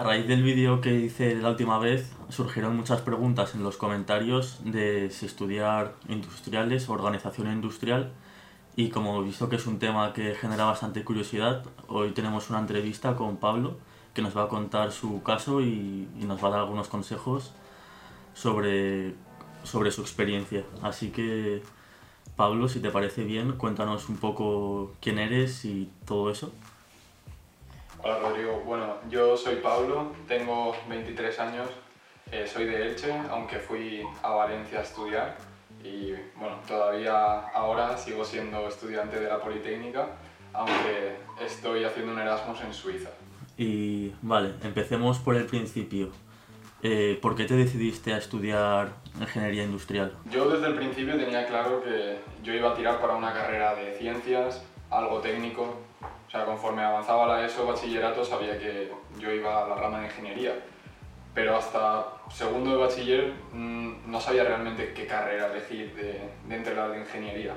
a raíz del vídeo que hice la última vez, surgieron muchas preguntas en los comentarios de si estudiar industriales organización industrial. Y como he visto que es un tema que genera bastante curiosidad, hoy tenemos una entrevista con Pablo que nos va a contar su caso y, y nos va a dar algunos consejos sobre, sobre su experiencia. Así que, Pablo, si te parece bien, cuéntanos un poco quién eres y todo eso. Hola Rodrigo, bueno, yo soy Pablo, tengo 23 años, eh, soy de Elche, aunque fui a Valencia a estudiar y bueno, todavía ahora sigo siendo estudiante de la Politécnica, aunque estoy haciendo un Erasmus en Suiza. Y vale, empecemos por el principio. Eh, ¿Por qué te decidiste a estudiar ingeniería industrial? Yo desde el principio tenía claro que yo iba a tirar para una carrera de ciencias, algo técnico, o sea, conforme avanzaba la ESO, bachillerato, sabía que yo iba a la rama de ingeniería. Pero hasta segundo de bachiller mm, no sabía realmente qué carrera elegir de, de entre las de ingeniería.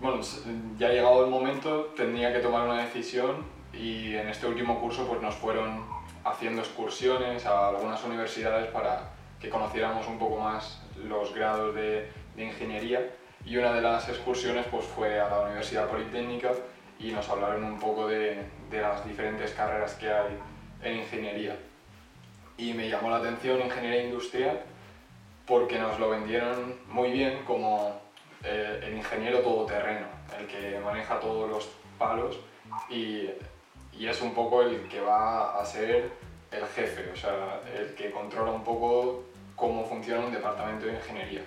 Bueno, ya llegado el momento, tenía que tomar una decisión y en este último curso pues nos fueron haciendo excursiones a algunas universidades para que conociéramos un poco más los grados de, de ingeniería y una de las excursiones pues fue a la Universidad Politécnica y nos hablaron un poco de, de, las diferentes carreras que hay en ingeniería. Y me llamó la atención ingeniería industrial porque nos lo vendieron muy bien como eh, el ingeniero todoterreno, el que maneja todos los palos y, y, es un poco el que va a ser el jefe, o sea, el que controla un poco cómo funciona un departamento de ingeniería.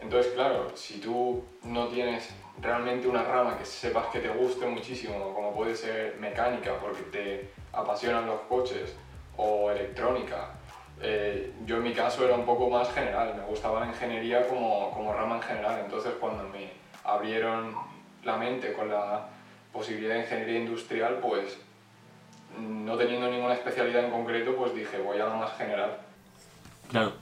Entonces, claro, si tú no tienes realmente una rama que sepas que te guste muchísimo, como puede ser mecánica, porque te apasionan los coches, o electrónica. Eh, yo en mi caso era un poco más general, me gustaba la ingeniería como, como rama en general, entonces cuando me abrieron la mente con la posibilidad de ingeniería industrial, pues no teniendo ninguna especialidad en concreto, pues dije voy a la más general. Claro,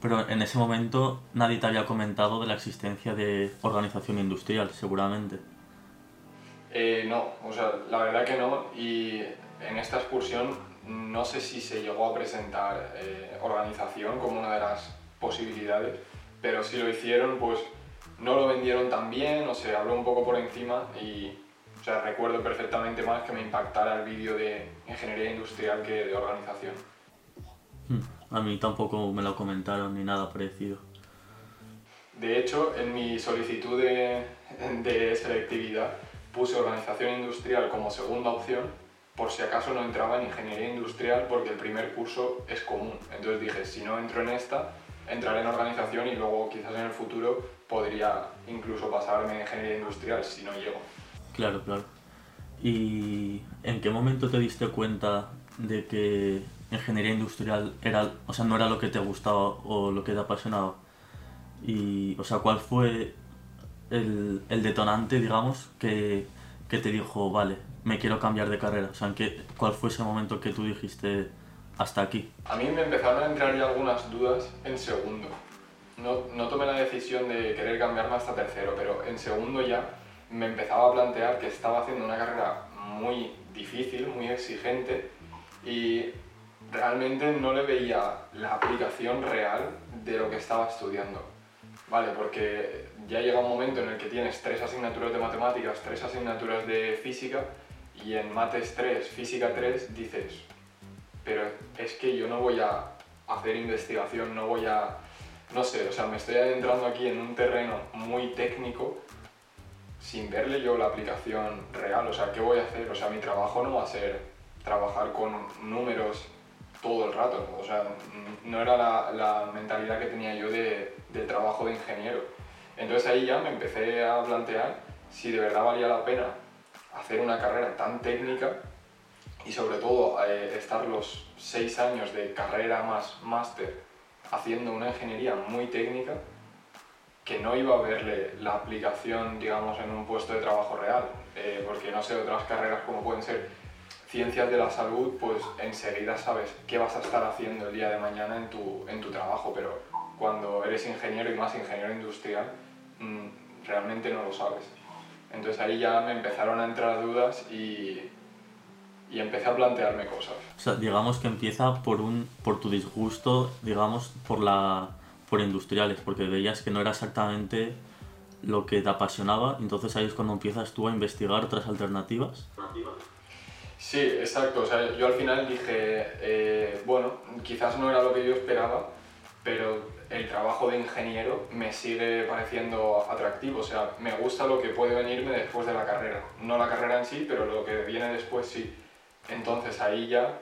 pero en ese momento nadie te había comentado de la existencia de organización industrial, seguramente. Eh, no, o sea, la verdad que no. Y en esta excursión no sé si se llegó a presentar eh, organización como una de las posibilidades, pero si lo hicieron, pues no lo vendieron tan bien, o se habló un poco por encima y o sea, recuerdo perfectamente más que me impactara el vídeo de ingeniería industrial que de organización. Hmm. A mí tampoco me lo comentaron ni nada parecido. De hecho, en mi solicitud de, de selectividad puse organización industrial como segunda opción por si acaso no entraba en ingeniería industrial porque el primer curso es común. Entonces dije, si no entro en esta, entraré en organización y luego quizás en el futuro podría incluso pasarme en ingeniería industrial si no llego. Claro, claro. ¿Y en qué momento te diste cuenta de que ingeniería industrial era, o sea, no era lo que te gustaba o lo que te apasionaba. Y, o sea, ¿cuál fue el, el detonante, digamos, que, que, te dijo, vale, me quiero cambiar de carrera? O sea, ¿en qué, ¿cuál fue ese momento que tú dijiste hasta aquí? A mí me empezaron a entrar ya algunas dudas en segundo. No, no tomé la decisión de querer cambiarme hasta tercero, pero en segundo ya me empezaba a plantear que estaba haciendo una carrera muy difícil, muy exigente y realmente no le veía la aplicación real de lo que estaba estudiando. Vale, porque ya llega un momento en el que tienes tres asignaturas de matemáticas, tres asignaturas de física y en mates 3, física 3 dices, pero es que yo no voy a hacer investigación, no voy a, no sé, o sea, me estoy adentrando aquí en un terreno muy técnico sin verle yo la aplicación real, o sea, ¿qué voy a hacer? O sea, mi trabajo no va a ser trabajar con números todo el rato. O sea, no era la, la mentalidad que tenía yo de, trabajo de ingeniero. Entonces ahí ya me empecé a plantear si de verdad valía la pena hacer una carrera tan técnica y sobre todo eh, estar los seis años de carrera más máster haciendo una ingeniería muy técnica que no iba a verle la aplicación, digamos, en un puesto de trabajo real, eh, porque no sé, otras carreras como pueden ser ciencias de la salud, pues enseguida sabes qué vas a estar haciendo el día de mañana en tu, en tu trabajo, pero cuando eres ingeniero y más ingeniero industrial, mmm, realmente no lo sabes. Entonces ahí ya me empezaron a entrar dudas y, y empecé a plantearme cosas. O sea, digamos que empieza por, un, por tu disgusto, digamos, por, la, por industriales, porque veías que no era exactamente lo que te apasionaba, entonces ahí es cuando empiezas tú a investigar otras alternativas. Sí, exacto. O sea, yo al final dije, eh, bueno, quizás no era lo que yo esperaba, pero el trabajo de ingeniero me sigue pareciendo atractivo. O sea, me gusta lo que puede venirme después de la carrera. No la carrera en sí, pero lo que viene después sí. Entonces ahí ya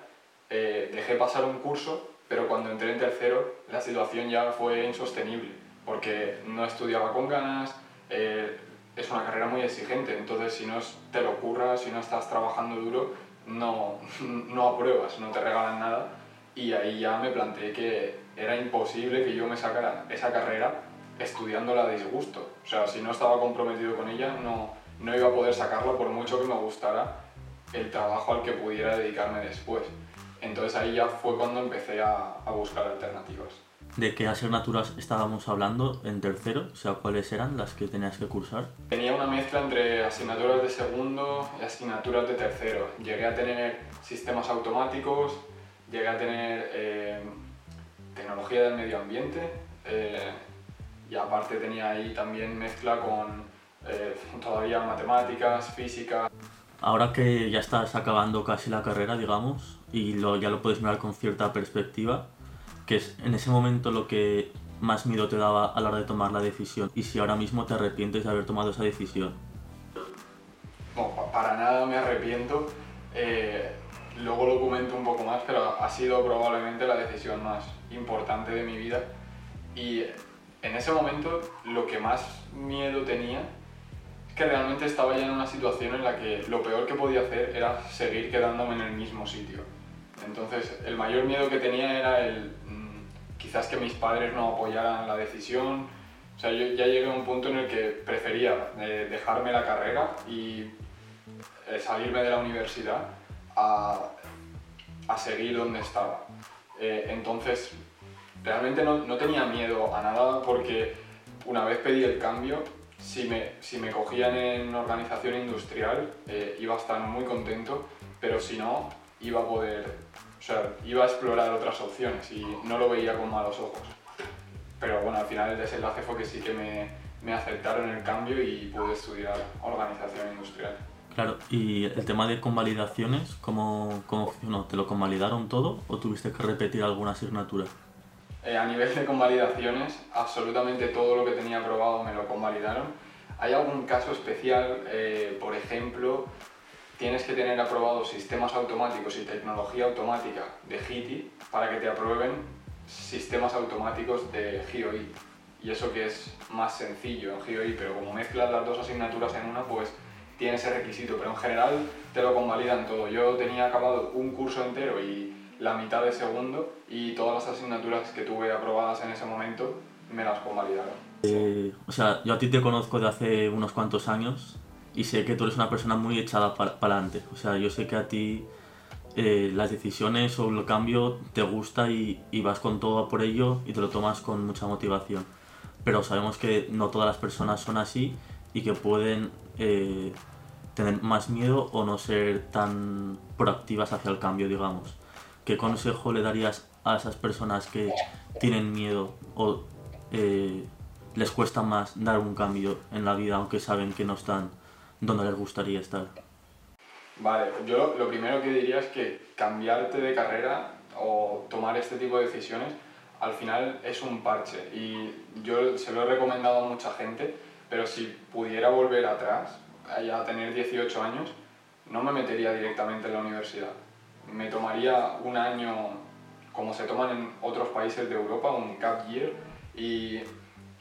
eh, dejé pasar un curso, pero cuando entré en tercero la situación ya fue insostenible, porque no estudiaba con ganas, eh, es una carrera muy exigente, entonces si no te lo ocurra, si no estás trabajando duro, no, no apruebas, no te regalan nada y ahí ya me planteé que era imposible que yo me sacara esa carrera estudiándola a disgusto. O sea, si no estaba comprometido con ella, no, no iba a poder sacarla por mucho que me gustara el trabajo al que pudiera dedicarme después. Entonces ahí ya fue cuando empecé a, a buscar alternativas. ¿De qué asignaturas estábamos hablando en tercero? O sea, ¿cuáles eran las que tenías que cursar? Tenía una mezcla entre asignaturas de segundo y asignaturas de tercero. Llegué a tener sistemas automáticos, llegué a tener eh, tecnología del medio ambiente eh, y aparte tenía ahí también mezcla con eh, todavía matemáticas, física. Ahora que ya estás acabando casi la carrera, digamos, y lo, ya lo puedes mirar con cierta perspectiva, que es en ese momento lo que más miedo te daba a la hora de tomar la decisión y si ahora mismo te arrepientes de haber tomado esa decisión. No, para nada me arrepiento. Eh, luego lo comento un poco más, pero ha sido probablemente la decisión más importante de mi vida. Y en ese momento lo que más miedo tenía es que realmente estaba ya en una situación en la que lo peor que podía hacer era seguir quedándome en el mismo sitio. Entonces el mayor miedo que tenía era el quizás que mis padres no apoyaran la decisión. O sea, yo ya llegué a un punto en el que prefería eh, dejarme la carrera y eh, salirme de la universidad a, a seguir donde estaba. Eh, entonces, realmente no, no, tenía miedo a nada porque una vez pedí el cambio, si me, si me cogían en organización industrial iba a estar muy contento, pero si no, iba a poder o sea, iba a explorar otras opciones y no lo veía con malos ojos. Pero bueno, al final el desenlace fue que sí que me, me aceptaron el cambio y pude estudiar organización industrial. Claro, y el tema de convalidaciones, ¿cómo, cómo funcionó? ¿Te lo convalidaron todo o tuviste que repetir alguna asignatura? Eh, a nivel de convalidaciones, absolutamente todo lo que tenía aprobado me lo convalidaron. Hay algún caso especial, eh, por ejemplo, tienes que tener aprobados sistemas automáticos y tecnología automática de GITI para que te aprueben sistemas automáticos de GIOI. Y eso que es más sencillo en GIOI, pero como mezclas las dos asignaturas en una, pues tiene ese requisito. Pero en general te lo convalidan todo. Yo tenía acabado un curso entero y la mitad de segundo y todas las asignaturas que tuve aprobadas en ese momento me las convalidaron. Eh, o sea, yo a ti te conozco de hace unos cuantos años y sé que tú eres una persona muy echada para adelante. O sea, yo sé que a ti eh, las decisiones o el cambio te gusta y, y, vas con todo por ello y te lo tomas con mucha motivación. Pero sabemos que no todas las personas son así y que pueden eh, tener más miedo o no ser tan proactivas hacia el cambio, digamos. ¿Qué consejo le darías a esas personas que tienen miedo o eh, les cuesta más dar un cambio en la vida aunque saben que no están donde les gustaría estar? Vale, yo lo primero que diría es que cambiarte de carrera o tomar este tipo de decisiones al final es un parche y yo se lo he recomendado a mucha gente, pero si pudiera volver atrás, a tener 18 años, no me metería directamente en la universidad. Me tomaría un año, como se toman en otros países de Europa, un gap year, y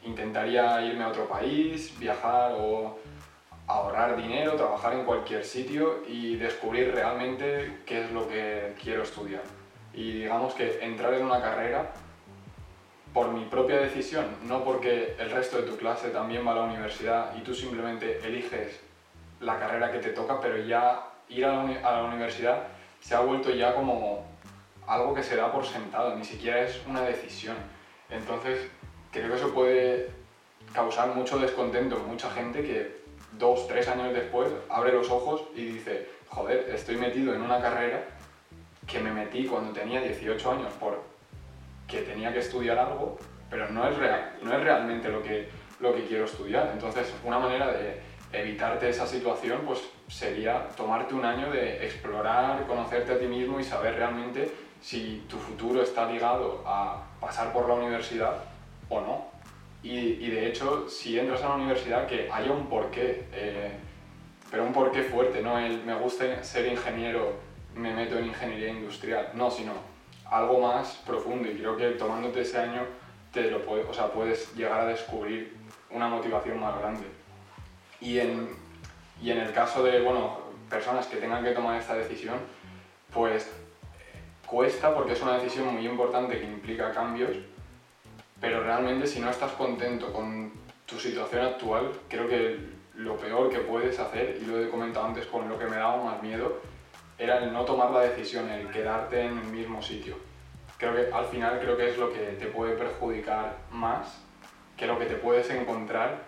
intentaría irme a otro país, viajar o ahorrar dinero, trabajar en cualquier sitio y descubrir realmente qué es lo que quiero estudiar. Y digamos que entrar en una carrera por mi propia decisión, no porque el resto de tu clase también va a la universidad y tú simplemente eliges la carrera que te toca, pero ya ir a la, a la universidad se ha vuelto ya como algo que se da por sentado, ni siquiera es una decisión. Entonces, creo que eso puede causar mucho descontento en mucha gente que dos, tres años después, abre los ojos y dice, joder, estoy metido en una carrera que me metí cuando tenía 18 años por que tenía que estudiar algo, pero no es, real, no es realmente lo que, lo que quiero estudiar. Entonces, una manera de evitarte esa situación pues, sería tomarte un año de explorar, conocerte a ti mismo y saber realmente si tu futuro está ligado a pasar por la universidad o no. Y, de hecho, si entras a la universidad, que haya un porqué, eh, pero un porqué fuerte, no el me gusta ser ingeniero, me meto en ingeniería industrial, no, sino algo más profundo y creo que tomándote ese año te lo puedes, o sea, puedes llegar a descubrir una motivación más grande. Y en, y en el caso de bueno, personas que tengan que tomar esta decisión, pues cuesta porque es una decisión muy importante que implica cambios, pero realmente si no estás contento con tu situación actual, creo que lo peor que puedes hacer, y lo he comentado antes con lo que me daba más miedo, era el no tomar la decisión, el quedarte en el mismo sitio. Creo que al final creo que es lo que te puede perjudicar más que lo que te puedes encontrar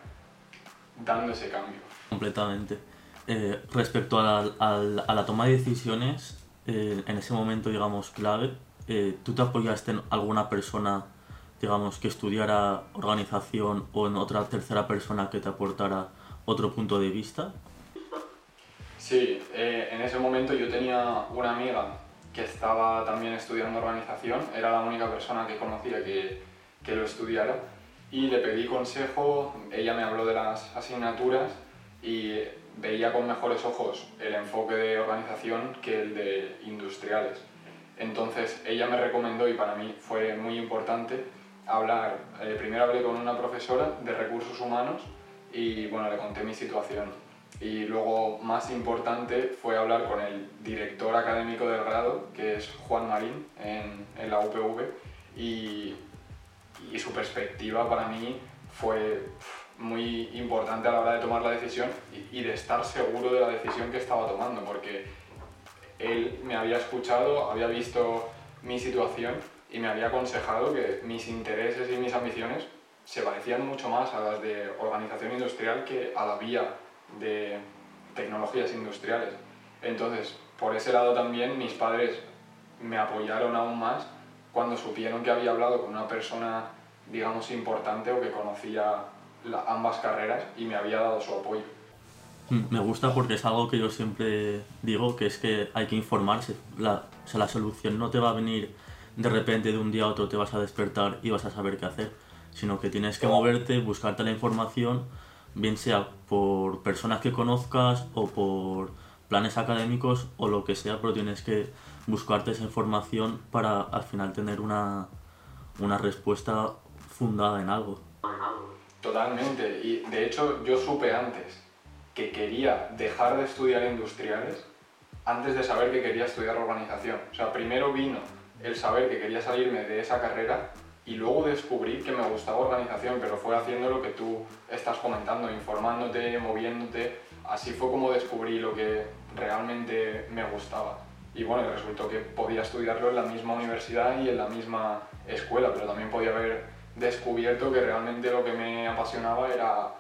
dando ese cambio. Completamente. Eh, respecto a la, a la, toma de decisiones, eh, en ese momento, digamos, clave, eh, ¿tú te apoyaste en alguna persona, digamos, que estudiara organización o en otra tercera persona que te aportara otro punto de vista? Sí, eh, en ese momento yo tenía una amiga que estaba también estudiando organización, era la única persona que conocía que, que lo estudiara y le pedí consejo, ella me habló de las asignaturas y veía con mejores ojos el enfoque de organización que el de industriales. Entonces ella me recomendó y para mí fue muy importante hablar, eh, primero hablé con una profesora de recursos humanos y bueno, le conté mi situación. Y luego, más importante, fue hablar con el director académico del grado, que es Juan Marín, en, en la UPV, y, y, su perspectiva para mí fue muy importante a la hora de tomar la decisión y, y de estar seguro de la decisión que estaba tomando, porque él me había escuchado, había visto mi situación y me había aconsejado que mis intereses y mis ambiciones se parecían mucho más a las de organización industrial que a la vía de tecnologías industriales. Entonces, por ese lado también mis padres me apoyaron aún más cuando supieron que había hablado con una persona, digamos, importante o que conocía ambas carreras y me había dado su apoyo. Mm, me gusta porque es algo que yo siempre digo, que es que hay que informarse. La, o sea, la solución no te va a venir de repente de un día a otro, te vas a despertar y vas a saber qué hacer, sino que tienes que moverte, buscarte la información bien sea por personas que conozcas o por planes académicos o lo que sea, pero tienes que buscarte esa información para al final tener una, una respuesta fundada en algo. Totalmente, y de hecho yo supe antes que quería dejar de estudiar industriales antes de saber que quería estudiar organización. O sea, primero vino el saber que quería salirme de esa carrera y luego descubrí que me gustaba organización, pero fue haciendo lo que tú estás comentando, informándote, moviéndote. Así fue como descubrí lo que realmente me gustaba. Y bueno, resultó que podía estudiarlo en la misma universidad y en la misma escuela, pero también podía haber descubierto que realmente lo que me apasionaba era,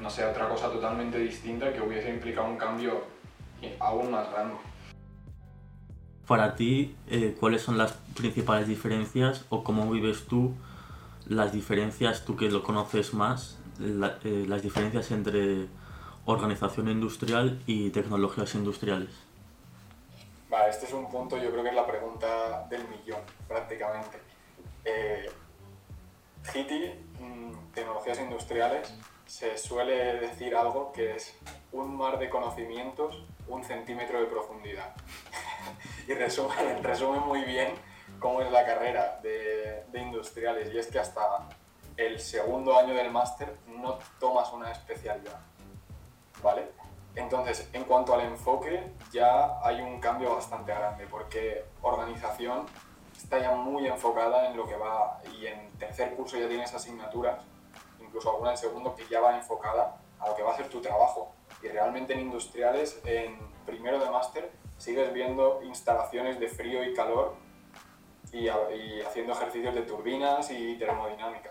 no sé, otra cosa totalmente distinta que hubiese implicado un cambio aún más grande. Para ti, eh, ¿cuáles son las principales diferencias o cómo vives tú las diferencias, tú que lo conoces más, eh, las diferencias entre organización industrial y tecnologías industriales? Vale, este es un punto, yo creo que es la pregunta del millón, prácticamente. Eh, mm, tecnologías industriales, se suele decir algo que es un mar de conocimientos, un centímetro de profundidad. y resume, resume muy bien cómo es la carrera de, de industriales y es que hasta el segundo año del máster no tomas una especialidad, ¿vale? Entonces, en cuanto al enfoque, ya hay un cambio bastante grande, porque organización está ya muy enfocada en lo que va, y en tercer curso ya tienes asignaturas, incluso alguna en segundo, que ya va enfocada a lo que va a ser tu trabajo. Y realmente en industriales, en primero de máster, sigues viendo instalaciones de frío y calor y, haciendo ejercicios de turbinas y termodinámica.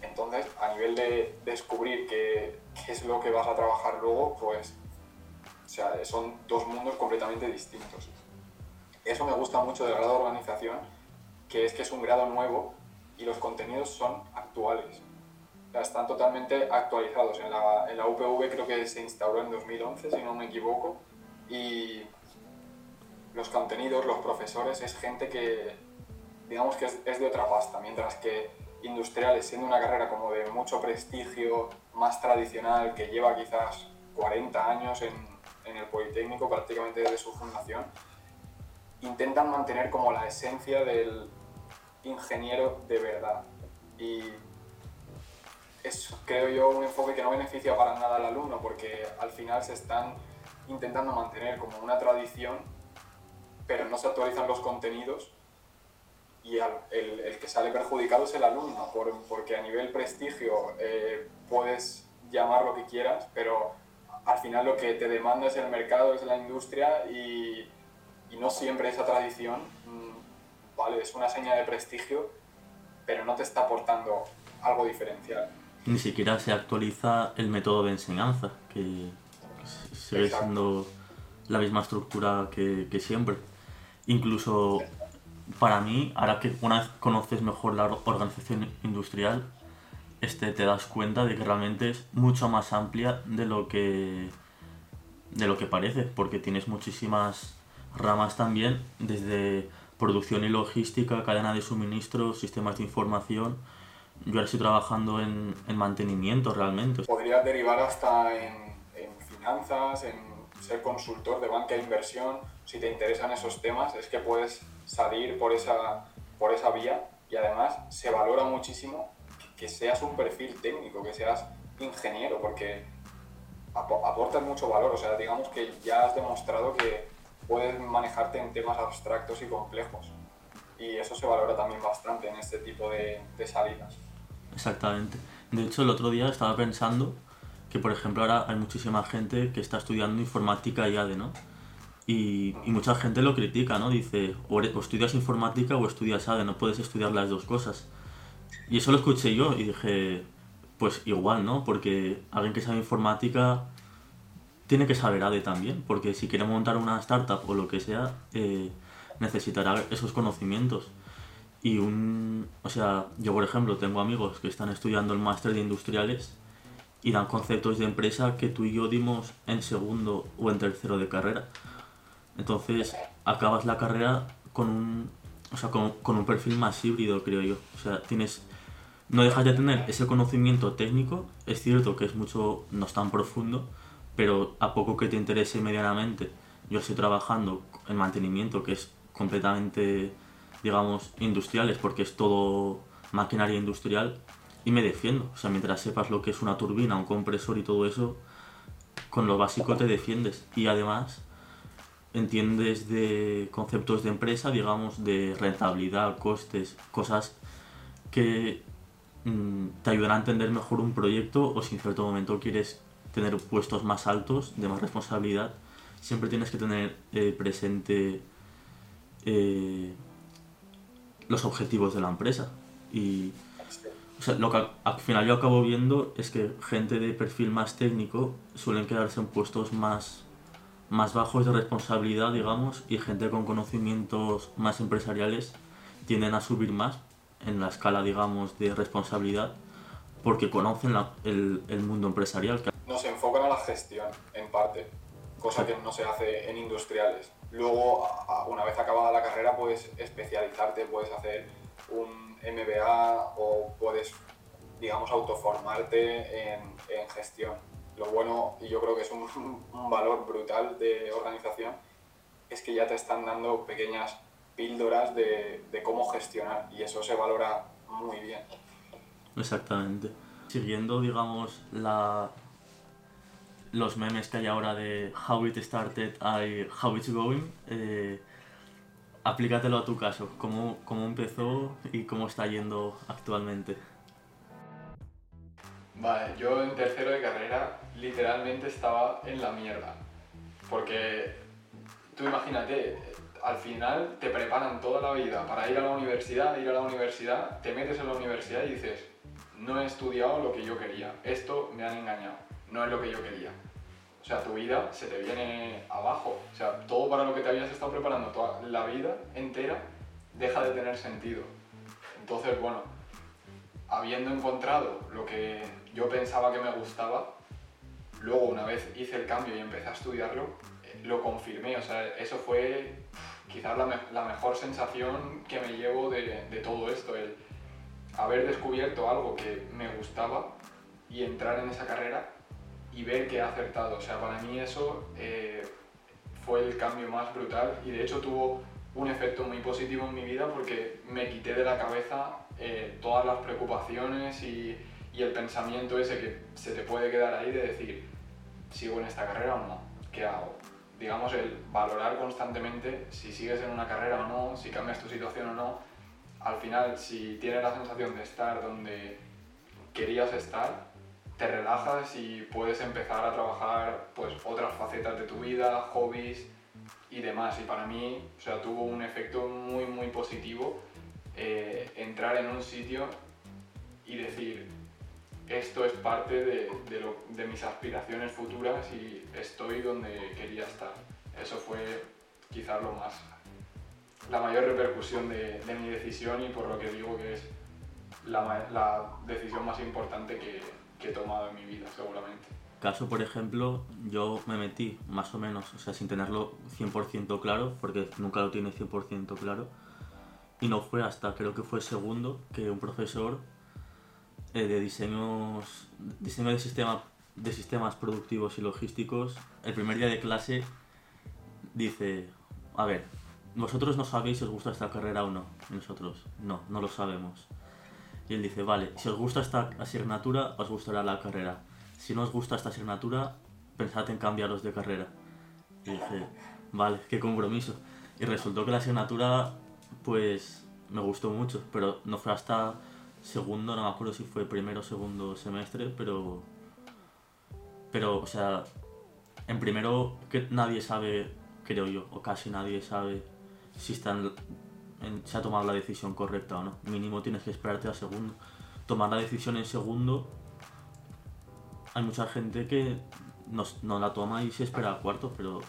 Entonces, a nivel de descubrir qué, qué, es lo que vas a trabajar luego, pues sea, son dos mundos completamente distintos. Eso me gusta mucho del grado de organización, que es que es un grado nuevo y los contenidos son actuales. Sea, están totalmente actualizados. En la, en la UPV creo que se instauró en 2011, si no me equivoco, y los contenidos, los profesores, es gente que, digamos que es, es de otra pasta, mientras que industriales, siendo una carrera como de mucho prestigio, más tradicional, que lleva quizás 40 años en, en el Politécnico, prácticamente desde su fundación, intentan mantener como la esencia del ingeniero de verdad. Y es, creo yo, un enfoque que no beneficia para nada al alumno, porque al final se están intentando mantener como una tradición, pero no se actualizan los contenidos y el, el, que sale perjudicado es el alumno, por, porque a nivel prestigio eh, puedes llamar lo que quieras, pero al final lo que te demanda es el mercado, es la industria y, y no siempre esa tradición, mm, vale, es una seña de prestigio, pero no te está aportando algo diferencial. Ni siquiera se actualiza el método de enseñanza, que sigue siendo la misma estructura que, que siempre. Incluso para mí, ahora que una vez conoces mejor la organización industrial, este, te das cuenta de que realmente es mucho más amplia de lo que de lo que parece, porque tienes muchísimas ramas también, desde producción y logística, cadena de suministro, sistemas de información. Yo ahora estoy trabajando en, en mantenimiento realmente. Podrías derivar hasta en, en finanzas, en ser consultor de banca de inversión. Si te interesan esos temas, es que puedes salir por esa, por esa vía y además se valora muchísimo que seas un perfil técnico, que seas ingeniero, porque aportas mucho valor. O sea, digamos que ya has demostrado que puedes manejarte en temas abstractos y complejos. Y eso se valora también bastante en este tipo de, salidas. Exactamente. De hecho, el otro día estaba pensando que, por ejemplo, ahora hay muchísima gente que está estudiando informática y ADE, ¿no? Y, mucha gente lo critica, ¿no? Dice, o, estudias informática o estudias ADE, no puedes estudiar las dos cosas. Y eso lo escuché yo y dije, pues igual, ¿no? Porque alguien que sabe informática tiene que saber ADE también, porque si quiere montar una startup o lo que sea, eh, necesitará esos conocimientos. Y un, o sea, yo por ejemplo tengo amigos que están estudiando el máster de industriales y dan conceptos de empresa que tú y yo dimos en segundo o en tercero de carrera. Entonces acabas la carrera con un, o sea, con, con, un perfil más híbrido, creo yo. O sea, tienes, no dejas de tener ese conocimiento técnico, es cierto que es mucho, no es tan profundo, pero a poco que te interese medianamente, yo estoy trabajando en mantenimiento, que es completamente, digamos, industriales, porque es todo maquinaria industrial, y me defiendo. O sea, mientras sepas lo que es una turbina, un compresor y todo eso, con lo básico te defiendes. Y además entiendes de conceptos de empresa, digamos, de rentabilidad, costes, cosas que mmm, te ayudan a entender mejor un proyecto o si en cierto momento quieres tener puestos más altos, de más responsabilidad, siempre tienes que tener eh, presente eh, los objetivos de la empresa. Y o sea, lo que al final yo acabo viendo es que gente de perfil más técnico suelen quedarse en puestos más más bajos de responsabilidad, digamos, y gente con conocimientos más empresariales tienden a subir más en la escala, digamos, de responsabilidad porque conocen la, el, el, mundo empresarial. Nos enfocan a la gestión, en parte, cosa que no se hace en industriales. Luego, una vez acabada la carrera, puedes especializarte, puedes hacer un MBA o puedes, digamos, autoformarte en, en gestión lo bueno, y yo creo que es un, valor brutal de organización, es que ya te están dando pequeñas píldoras de, cómo gestionar y eso se valora muy bien. Exactamente. Siguiendo, digamos, la, los memes que hay ahora de How It Started y How It's Going, eh, aplícatelo a tu caso. ¿Cómo, ¿Cómo empezó y cómo está yendo actualmente? Vale, yo en tercero de carrera literalmente estaba en la mierda. Porque tú imagínate, al final te preparan toda la vida para ir a la universidad, ir a la universidad, te metes en la universidad y dices, no he estudiado lo que yo quería, esto me han engañado, no es lo que yo quería. O sea, tu vida se te viene abajo. O sea, todo para lo que te habías estado preparando toda la vida entera deja de tener sentido. Entonces, bueno, habiendo encontrado lo que yo pensaba que me gustaba, luego una vez hice el cambio y empecé a estudiarlo, eh, lo confirmé. O sea, eso fue quizás la, la mejor sensación que me llevo de, de todo esto, el haber descubierto algo que me gustaba y entrar en esa carrera y ver que ha acertado. O sea, para mí eso eh, fue el cambio más brutal y de hecho tuvo un efecto muy positivo en mi vida porque me quité de la cabeza eh, todas las preocupaciones y, y, el pensamiento ese que se te puede quedar ahí de decir, ¿sigo en esta carrera o no? ¿Qué hago? Digamos, el valorar constantemente si sigues en una carrera o no, si cambias tu situación o no. Al final, si tienes la sensación de estar donde querías estar, te relajas y puedes empezar a trabajar pues, otras facetas de tu vida, hobbies y demás. Y para mí, o sea, tuvo un efecto muy, muy positivo eh, entrar en un sitio y decir, esto es parte de, de, lo, de, mis aspiraciones futuras y estoy donde quería estar. Eso fue quizás lo más, la mayor repercusión de, de mi decisión y por lo que digo que es la, la decisión más importante que, que he tomado en mi vida, seguramente. Caso, por ejemplo, yo me metí más o menos, o sea, sin tenerlo 100% claro, porque nunca lo tiene 100% claro, y no fue hasta, creo que fue segundo, que un profesor eh, de diseños, diseño de, sistema, de sistemas productivos y logísticos, el primer día de clase dice, a ver, vosotros no sabéis si os gusta esta carrera o no, nosotros, no, no lo sabemos. Y él dice, vale, si os gusta esta asignatura, os gustará la carrera. Si no os gusta esta asignatura, pensad en cambiaros de carrera. Y dije, vale, qué compromiso. Y resultó que la asignatura, pues, me gustó mucho, pero no fue hasta segundo, no me acuerdo si fue primero o segundo semestre, pero... Pero, o sea, en primero que nadie sabe, creo yo, o casi nadie sabe si están se ha tomado la decisión correcta o no. Mínimo tienes que esperarte a segundo. Tomar la decisión en segundo, hay mucha gente que no, no la toma y se espera al cuarto, pero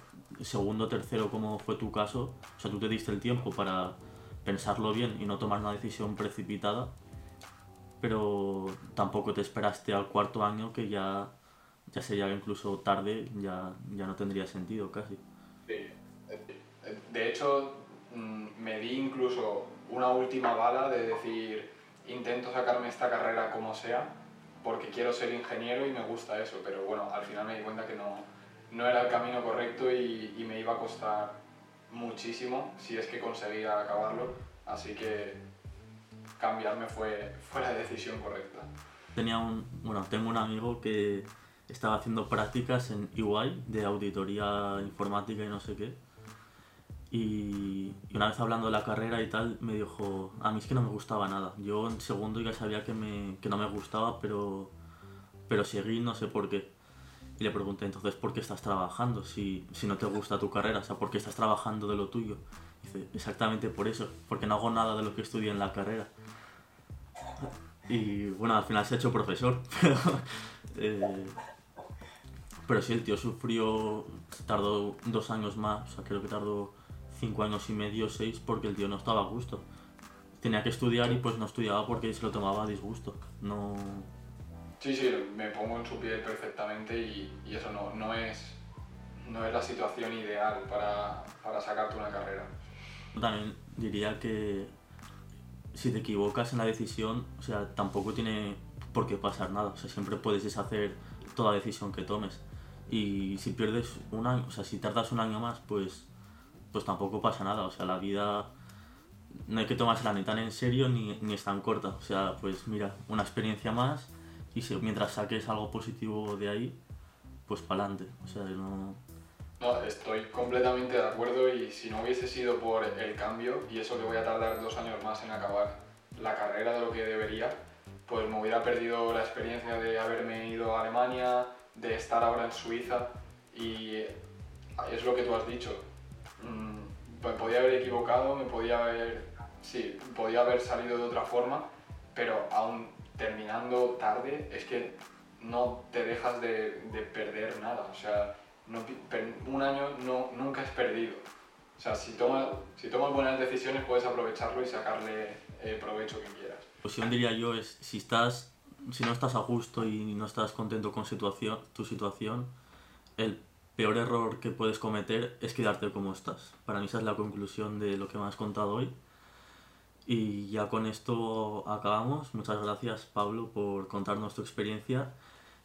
segundo, tercero, como fue tu caso, o sea, tú te diste el tiempo para pensarlo bien y no tomar una decisión precipitada, pero tampoco te esperaste al cuarto año que ya, ya sería incluso tarde, ya, ya no tendría sentido casi. Sí. De hecho, me di incluso una última bala de decir, intento sacarme esta carrera como sea, porque quiero ser ingeniero y me gusta eso, pero bueno, al final me di cuenta que no, no era el camino correcto y, y, me iba a costar muchísimo si es que conseguía acabarlo, así que cambiarme fue, fue la decisión correcta. Tenía un, bueno, tengo un amigo que estaba haciendo prácticas en EY de auditoría informática y no sé qué y, una vez hablando de la carrera y tal, me dijo, a mí es que no me gustaba nada. Yo en segundo ya sabía que, me, que no me gustaba, pero, pero seguí no sé por qué. Y le pregunté, entonces, ¿por qué estás trabajando si, si no te gusta tu carrera? O sea, ¿por qué estás trabajando de lo tuyo? dice, exactamente por eso, porque no hago nada de lo que estudié en la carrera. Y bueno, al final se ha hecho profesor, pero, eh, pero sí, el tío sufrió, tardó dos años más, o sea, creo que tardó cinco años y medio, seis, porque el tío no estaba a gusto. Tenía que estudiar y pues no estudiaba porque se lo tomaba a disgusto. No... Sí, sí, me pongo en su piel perfectamente y, y eso no, no, es, no es la situación ideal para, para sacarte una carrera. También diría que si te equivocas en la decisión, o sea, tampoco tiene por qué pasar nada. O sea, siempre puedes deshacer toda decisión que tomes. Y si pierdes un año, o sea, si tardas un año más, pues pues tampoco pasa nada. O sea, la vida no hay que tomársela ni tan en serio ni, ni es tan corta. O sea, pues mira, una experiencia más y si, mientras saques algo positivo de ahí, pues para adelante. O sea, no... No, estoy completamente de acuerdo y si no hubiese sido por el cambio y eso que voy a tardar dos años más en acabar la carrera de lo que debería, pues me hubiera perdido la experiencia de haberme ido a Alemania, de estar ahora en Suiza y es lo que tú has dicho, me podía haber equivocado, me podía haber, sí, podía haber salido de otra forma, pero aún terminando tarde es que no te dejas de, de perder nada. O sea, no un año no, nunca es perdido. O sea, si tomas, si tomas buenas decisiones puedes aprovecharlo y sacarle eh, provecho que quieras. Pues diría yo es, si estás, si no estás a gusto y no estás contento con situación, tu situación, el peor error que puedes cometer es quedarte como estás. Para mí esa es la conclusión de lo que me has contado hoy. Y ya con esto acabamos. Muchas gracias Pablo por contarnos tu experiencia.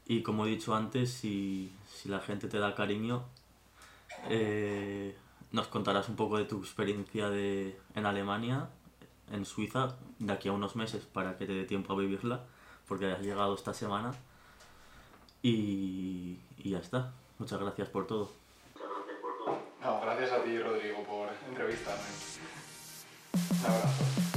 Y como he dicho antes, si, si la gente te da cariño, eh, nos contarás un poco de tu experiencia de, en Alemania, en Suiza, de aquí a unos meses para que te dé tiempo a vivirla, porque has llegado esta semana. Y, y ya está. Muchas gracias por todo. No, gracias a ti, Rodrigo, por entrevistarme. Un abrazo.